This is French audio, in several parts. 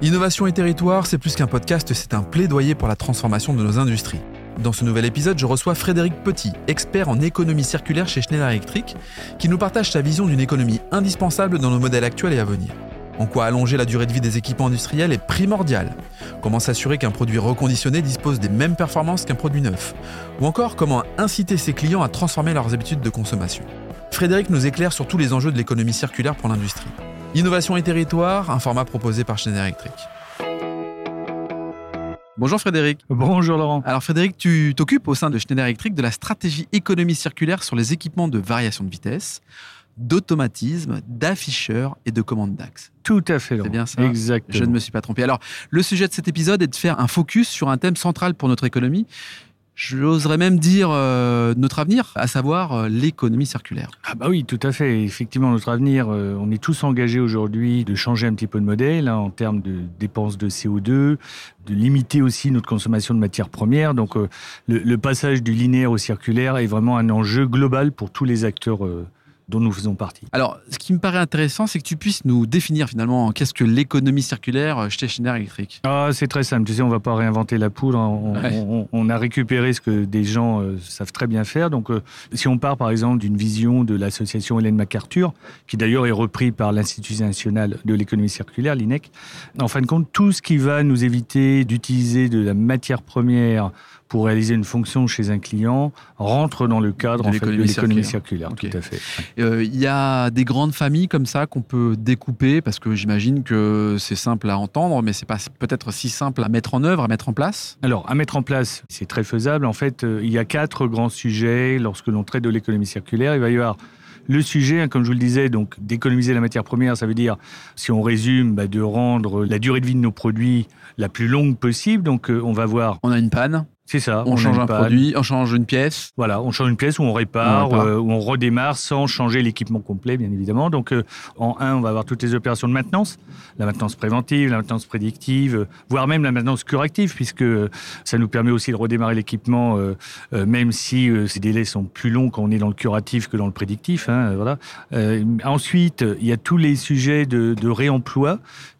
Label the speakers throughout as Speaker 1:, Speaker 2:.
Speaker 1: Innovation et territoire, c'est plus qu'un podcast, c'est un plaidoyer pour la transformation de nos industries. Dans ce nouvel épisode, je reçois Frédéric Petit, expert en économie circulaire chez Schneider Electric, qui nous partage sa vision d'une économie indispensable dans nos modèles actuels et à venir. En quoi allonger la durée de vie des équipements industriels est primordial? Comment s'assurer qu'un produit reconditionné dispose des mêmes performances qu'un produit neuf? Ou encore comment inciter ses clients à transformer leurs habitudes de consommation? Frédéric nous éclaire sur tous les enjeux de l'économie circulaire pour l'industrie. Innovation et territoire, un format proposé par Schneider Electric. Bonjour Frédéric.
Speaker 2: Bonjour Laurent.
Speaker 1: Alors Frédéric, tu t'occupes au sein de Schneider Electric de la stratégie économie circulaire sur les équipements de variation de vitesse, d'automatisme, d'afficheurs et de commandes d'axe.
Speaker 2: Tout à fait.
Speaker 1: C'est bien ça
Speaker 2: Exactement.
Speaker 1: Je ne me suis pas trompé. Alors, le sujet de cet épisode est de faire un focus sur un thème central pour notre économie. J'oserais même dire euh, notre avenir, à savoir euh, l'économie circulaire.
Speaker 2: Ah bah oui, tout à fait. Effectivement, notre avenir, euh, on est tous engagés aujourd'hui de changer un petit peu de modèle hein, en termes de dépenses de CO2, de limiter aussi notre consommation de matières premières. Donc, euh, le, le, passage du linéaire au circulaire est vraiment un enjeu global pour tous les acteurs euh, dont nous faisons partie.
Speaker 1: Alors, ce qui me paraît intéressant, c'est que tu puisses nous définir finalement qu'est-ce que l'économie circulaire chez Schneider Electric.
Speaker 2: Ah, c'est très simple. Tu sais, on ne va pas réinventer la poudre. On, ouais. on, on, a récupéré ce que des gens euh, savent très bien faire. Donc, euh, si on part par exemple d'une vision de l'association Hélène MacArthur, qui d'ailleurs est repris par l'Institut national de l'économie circulaire, l'INEC, en fin de compte, tout ce qui va nous éviter d'utiliser de la matière première pour réaliser une fonction chez un client rentre dans le cadre de l'économie circulaire. circulaire
Speaker 1: okay.
Speaker 2: Tout à fait.
Speaker 1: Il euh, y a des grandes familles comme ça qu'on peut découper parce que j'imagine que c'est simple à entendre, mais c'est pas peut-être si simple à mettre en œuvre, à mettre en place?
Speaker 2: Alors, à mettre en place, c'est très faisable. En fait, euh, il y a quatre grands sujets lorsque l'on traite de l'économie circulaire. Il va y avoir le sujet, hein, comme je vous le disais, donc d'économiser la matière première, ça veut dire, si on résume, bah, de rendre la durée de vie de nos produits la plus longue possible. Donc, euh, on va voir.
Speaker 1: On a une panne.
Speaker 2: C'est ça.
Speaker 1: On, on change un panne. produit, on change une pièce.
Speaker 2: Voilà, on change une pièce ou on répare, on répare. Euh, ou on redémarre sans changer l'équipement complet, bien évidemment. Donc, euh, en un, on va avoir toutes les opérations de maintenance, la maintenance préventive, la maintenance prédictive, euh, voire même la maintenance curative, puisque ça nous permet aussi de redémarrer l'équipement, euh, même si ces délais sont plus longs quand on est dans le curatif que dans le prédictif. Hein, voilà. ensuite, il y a tous les sujets de, de réemploi,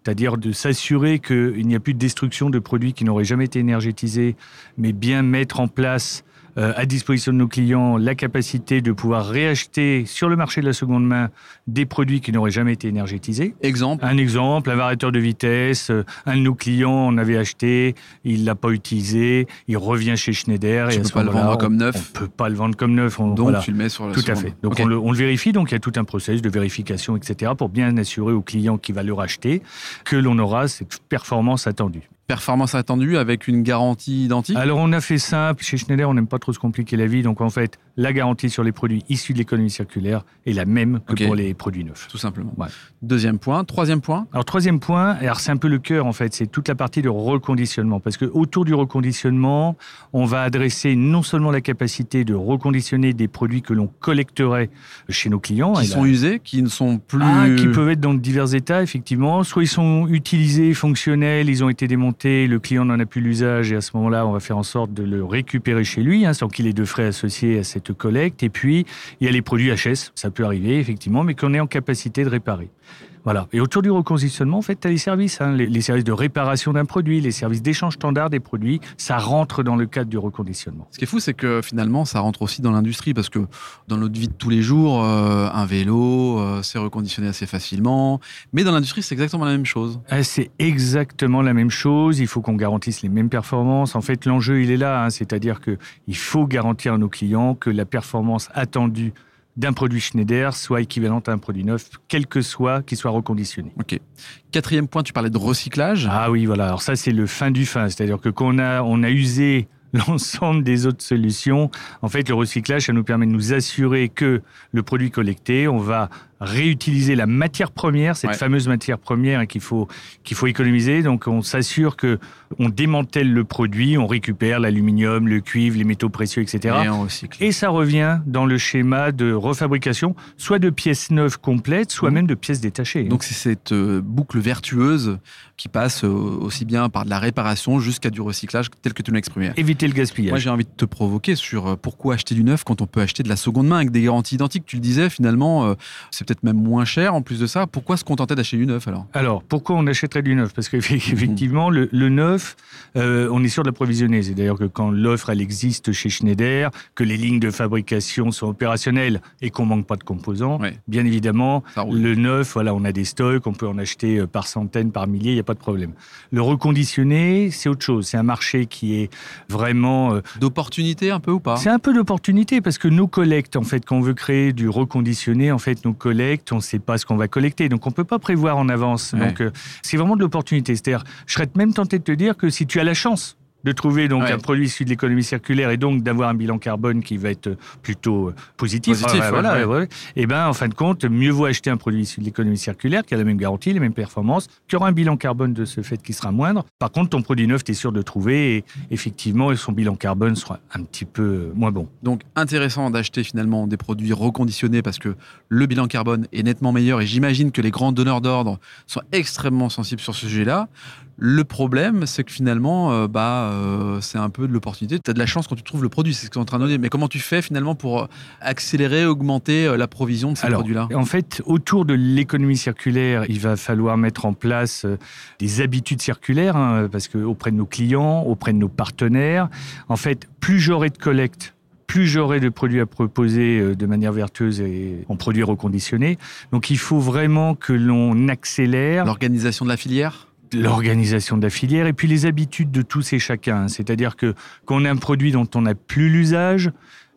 Speaker 2: c'est-à-dire de s'assurer qu'il n'y a plus de destruction de produits qui n'auraient jamais été énergétisés, mais bien mettre en place à disposition de nos clients la capacité de pouvoir réacheter sur le marché de la seconde main des produits qui n'auraient jamais été énergétisés.
Speaker 1: Exemple
Speaker 2: Un exemple, un variateur de vitesse, euh, un de nos clients en avait acheté, il ne l'a pas utilisé, il revient chez Schneider.
Speaker 1: Tu
Speaker 2: et
Speaker 1: ne peux pas le vendre
Speaker 2: on,
Speaker 1: comme neuf
Speaker 2: On ne peut pas le vendre comme neuf. On,
Speaker 1: donc voilà. tu le mets sur la
Speaker 2: Tout
Speaker 1: seconde.
Speaker 2: à fait. Donc
Speaker 1: okay.
Speaker 2: on, le, on, le, vérifie, donc il y a tout un process de vérification, etc. pour bien assurer au client qui va le racheter que l'on aura cette performance attendue
Speaker 1: performance attendue avec une garantie identique?
Speaker 2: Alors on a fait simple, chez Schneider on n'aime pas trop se compliquer la vie, donc en fait la garantie sur les produits issus de l'économie circulaire est la même que
Speaker 1: okay.
Speaker 2: pour les produits neufs.
Speaker 1: Tout simplement. Ouais. Deuxième point. Troisième point
Speaker 2: Alors troisième point, alors c'est un peu le cœur en fait, c'est toute la partie de reconditionnement, parce que autour du reconditionnement, on va adresser non seulement la capacité de reconditionner des produits que l'on collecterait chez nos clients.
Speaker 1: Qui sont
Speaker 2: là,
Speaker 1: usés, qui ne sont plus...
Speaker 2: Ah, qui peuvent être dans divers états, effectivement. Soit ils sont utilisés, fonctionnels, ils ont été démontés le client n'en a plus l'usage et à ce moment-là, on va faire en sorte de le récupérer chez lui, hein, sans qu'il ait de frais associés à cette collecte. Et puis, il y a les produits HS, ça peut arriver effectivement, mais qu'on est en capacité de réparer. Voilà. Et autour du reconditionnement, en fait, tu as les services, hein, les, les, services de réparation d'un produit, les services d'échange standard des produits, ça rentre dans le cadre du reconditionnement.
Speaker 1: Ce qui est fou, c'est que finalement, ça rentre aussi dans l'industrie, parce que dans notre vie de tous les jours, euh, un vélo, euh, c'est reconditionné assez facilement. Mais dans l'industrie, c'est exactement la même chose.
Speaker 2: Ah, c'est exactement la même chose. Il faut qu'on garantisse les mêmes performances. En fait, l'enjeu, il est là. Hein, C'est-à-dire qu'il faut garantir à nos clients que la performance attendue d'un produit Schneider soit équivalente à un produit neuf, quel que soit, qu'il soit reconditionné.
Speaker 1: Ok. Quatrième point, tu parlais de recyclage.
Speaker 2: Ah oui, voilà. Alors ça, c'est le fin du fin. C'est-à-dire que quand on a, on a usé l'ensemble des autres solutions, en fait, le recyclage, ça nous permet de nous assurer que le produit collecté, on va réutiliser la matière première, cette
Speaker 1: Ouais.
Speaker 2: fameuse matière première qu'il faut, qu'il faut économiser. Donc, on s'assure que on démantèle le produit, on récupère l'aluminium, le cuivre, les métaux précieux, etc.
Speaker 1: Et on recycle.
Speaker 2: Et ça revient dans le schéma de refabrication, soit de pièces neuves complètes, soit
Speaker 1: Mhm.
Speaker 2: même de pièces détachées.
Speaker 1: Donc c'est cette euh, boucle vertueuse qui passe euh, aussi bien par de la réparation jusqu'à du recyclage tel que tu l'as exprimé.
Speaker 2: éviter le gaspillage.
Speaker 1: Moi j'ai envie de te provoquer sur euh, pourquoi acheter du neuf quand on peut acheter de la seconde main avec des garanties identiques. Tu le disais finalement, c'est peut-être même moins cher en plus de ça. Pourquoi se contenter d'acheter du neuf alors?
Speaker 2: Alors, pourquoi on achèterait du neuf? Parce qu'effectivement, le, le, neuf, euh, on est sûr de l'approvisionner. C'est d'ailleurs que quand l'offre, elle existe chez Schneider, que les lignes de fabrication sont opérationnelles et qu'on manque pas de composants, bien évidemment, le neuf, voilà, on a des stocks, on peut en acheter euh, par centaines, par milliers, il n'y a pas de problème. Le reconditionné, c'est autre chose. C'est un marché qui est vraiment...
Speaker 1: Euh, D'opportunité un peu ou pas?
Speaker 2: C'est un peu d'opportunité parce que nos collectes, en fait, quand on veut créer du reconditionné, en fait, nos collectes, on ne sait pas ce qu'on va collecter. Donc, on ne peut pas prévoir en avance. Donc, euh, c'est vraiment de l'opportunité. C'est-à-dire, je serais même tenté de te dire que si tu as la chance de trouver donc un produit issu de l'économie circulaire et donc d'avoir un bilan carbone qui va être plutôt euh, positif,
Speaker 1: voilà,
Speaker 2: et eh ben en fin de compte, mieux vaut acheter un produit issu de l'économie circulaire qui a la même garantie, les mêmes performances, qui aura un bilan carbone de ce fait qui sera moindre. Par contre, ton produit neuf, tu es sûr de trouver et effectivement, son bilan carbone sera un petit peu euh, moins bon.
Speaker 1: Donc intéressant d'acheter finalement des produits reconditionnés parce que le bilan carbone est nettement meilleur et j'imagine que les grands donneurs d'ordre sont extrêmement sensibles sur ce sujet-là. Le problème, c'est que finalement, euh, bah, euh, c'est un peu de l'opportunité. Tu as de la chance quand tu trouves le produit, c'est ce que tu es en train de dire. Mais comment tu fais finalement pour euh, accélérer, augmenter la provision de ces produits-là?
Speaker 2: En fait, autour de l'économie circulaire, il va falloir mettre en place des habitudes circulaires, hein, parce que auprès de nos clients, auprès de nos partenaires, en fait, plus j'aurai de collecte, plus j'aurai de produits à proposer de manière vertueuse et en produits reconditionnés. Donc il faut vraiment que l'on accélère.
Speaker 1: L'organisation de la filière?
Speaker 2: L'organisation de la filière et puis les habitudes de tous et chacun. C'est-à-dire que quand on a un produit dont on n'a plus l'usage,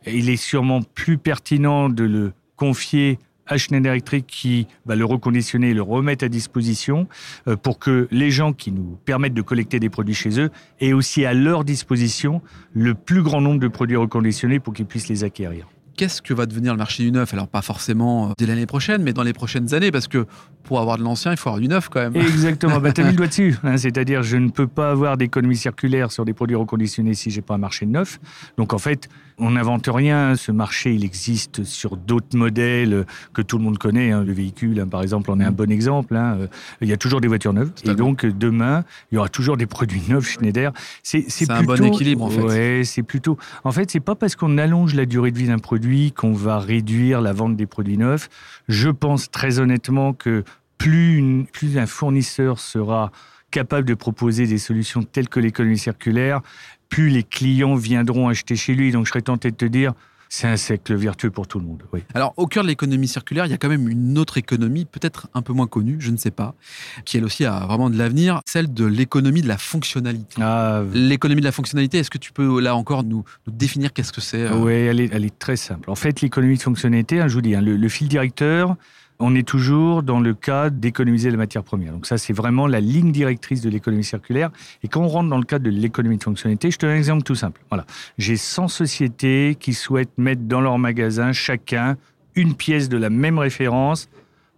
Speaker 2: il est sûrement plus pertinent de le confier à Schneider Electric qui va le reconditionner et le remettre à disposition euh, pour que les gens qui nous permettent de collecter des produits chez eux aient aussi à leur disposition le plus grand nombre de produits reconditionnés pour qu'ils puissent les acquérir
Speaker 1: qu'est-ce que va devenir le marché du neuf? Alors pas forcément euh, dès l'année prochaine, mais dans les prochaines années, parce que pour avoir de l'ancien, il faut avoir du neuf quand même.
Speaker 2: Exactement, bah, tu as mis le doigt dessus. Hein. C'est-à-dire, je ne peux pas avoir d'économie circulaire sur des produits reconditionnés si j'ai pas un marché de neuf. Donc en fait, on n'invente rien. Ce marché, il existe sur d'autres modèles que tout le monde connaît. Hein. Le véhicule, hein, par exemple, en est un mm. bon exemple. Euh, il y a toujours des voitures neuves. Et donc demain, il y aura toujours des produits neufs Schneider.
Speaker 1: C'est un bon équilibre en fait.
Speaker 2: Ouais, c'est plutôt. En fait, c'est pas parce qu'on allonge la durée de vie d'un produit qu'on va réduire la vente des produits neufs. Je pense très honnêtement que plus, plus un fournisseur sera capable de proposer des solutions telles que l'économie circulaire, plus les clients viendront acheter chez lui. Donc je serais tenté de te dire, c'est un cercle vertueux pour tout le monde. Oui.
Speaker 1: Alors, au cœur de l'économie circulaire, il y a quand même une autre économie, peut-être un peu moins connue, je ne sais pas, qui elle aussi a vraiment de l'avenir, celle de l'économie de la fonctionnalité. Ah, l'économie de la fonctionnalité, est-ce que tu peux là encore nous, définir qu'est-ce que c'est
Speaker 2: euh Oui, elle est, elle est, très simple. En fait, l'économie de fonctionnalité, hein, je vous dis, hein, le fil directeur, on est toujours dans le cas d'économiser la matière première. Donc ça, c'est vraiment la ligne directrice de l'économie circulaire. Et quand on rentre dans le cadre de l'économie de fonctionnalité, je te donne un exemple tout simple. Voilà, j'ai 100 sociétés qui souhaitent mettre dans leur magasin chacun une pièce de la même référence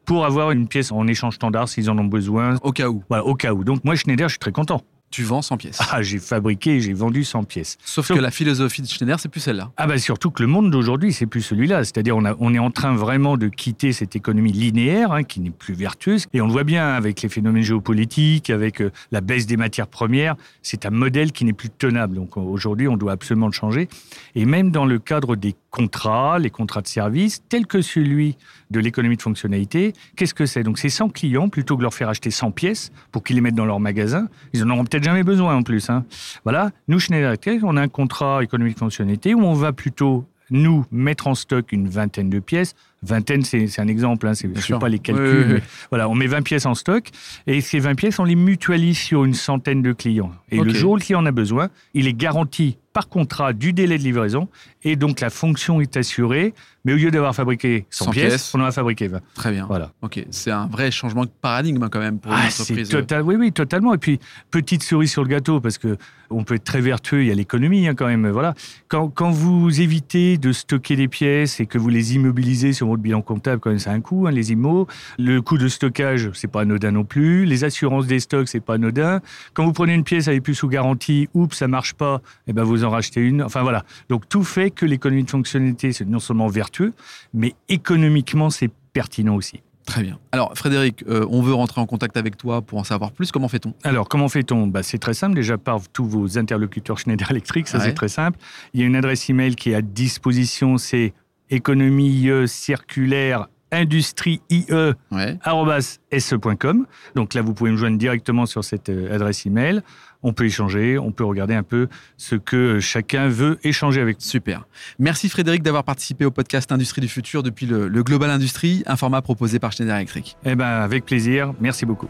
Speaker 2: pour avoir une pièce en échange standard s'ils en ont besoin.
Speaker 1: Au cas où.
Speaker 2: Voilà, au cas où. Donc moi, Schneider, je suis très content
Speaker 1: tu vends 100 pièces.
Speaker 2: Ah, j'ai fabriqué, j'ai vendu 100 pièces.
Speaker 1: Sauf, que la philosophie de Schneider, c'est plus celle-là.
Speaker 2: Ah bah surtout que le monde d'aujourd'hui, c'est plus celui-là. C'est-à-dire on, on est en train vraiment de quitter cette économie linéaire hein, qui n'est plus vertueuse. Et on le voit bien avec les phénomènes géopolitiques, avec euh, la baisse des matières premières. C'est un modèle qui n'est plus tenable. Donc aujourd'hui, on doit absolument le changer. Et même dans le cadre des contrats, les contrats de service, tels que celui de l'économie de fonctionnalité, qu'est-ce que c'est? Donc c'est 100 clients, plutôt que leur faire acheter 100 pièces pour qu'ils les mettent dans leur magasin. Ils en auront peut-être jamais besoin en plus. Hein. Voilà, nous, Schneider on a un contrat économique fonctionnalité où on va plutôt nous mettre en stock une vingtaine de pièces. Vingtaine, c'est un exemple, hein, je ne pas les calculs. voilà, on met 20 pièces en stock et ces 20 pièces, on les mutualise sur une centaine de clients. Et le jour où le client en a besoin, il est garanti par contrat du délai de livraison et donc la fonction est assurée. Mais au lieu d'avoir fabriqué 100, pièces, on en a fabriqué 20.
Speaker 1: Très bien. Voilà. Ok, c'est un vrai changement de paradigme quand même pour ah, entreprise.
Speaker 2: Total, oui, oui, totalement. Et puis petite cerise sur le gâteau parce que on peut être très vertueux. Il y a l'économie hein, quand même. Voilà. Quand, quand, vous évitez de stocker des pièces et que vous les immobilisez sur votre bilan comptable, quand même, c'est un coût. Hein, les immos. Le coût de stockage, c'est pas anodin non plus. Les assurances des stocks, c'est pas anodin. Quand vous prenez une pièce avec plus sous garantie, oups, ça marche pas, et eh ben vous en rachetez une. Enfin voilà. Donc tout fait que l'économie de fonctionnalité, c'est non seulement vertueux, mais économiquement, c'est pertinent aussi.
Speaker 1: Très bien. Alors Frédéric, euh, on veut rentrer en contact avec toi pour en savoir plus. Comment fait-on?
Speaker 2: Alors comment fait-on? Bah, C'est très simple. Déjà par tous vos interlocuteurs Schneider Electric, ça c'est très simple. Il y a une adresse email qui est à disposition, c'est économie circulaire industrie.ie.se.com. Donc là, vous pouvez me joindre directement sur cette euh, adresse email. On peut échanger, on peut regarder un peu ce que chacun veut échanger avec.
Speaker 1: Super. Merci Frédéric d'avoir participé au podcast Industrie du futur depuis le, le Global Industrie, un format proposé par Schneider Electric.
Speaker 2: Eh ben, avec plaisir. Merci beaucoup.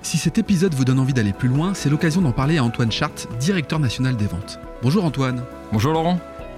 Speaker 1: Si cet épisode vous donne envie d'aller plus loin, c'est l'occasion d'en parler à Antoine Chart, directeur national des ventes. Bonjour Antoine.
Speaker 3: Bonjour Laurent.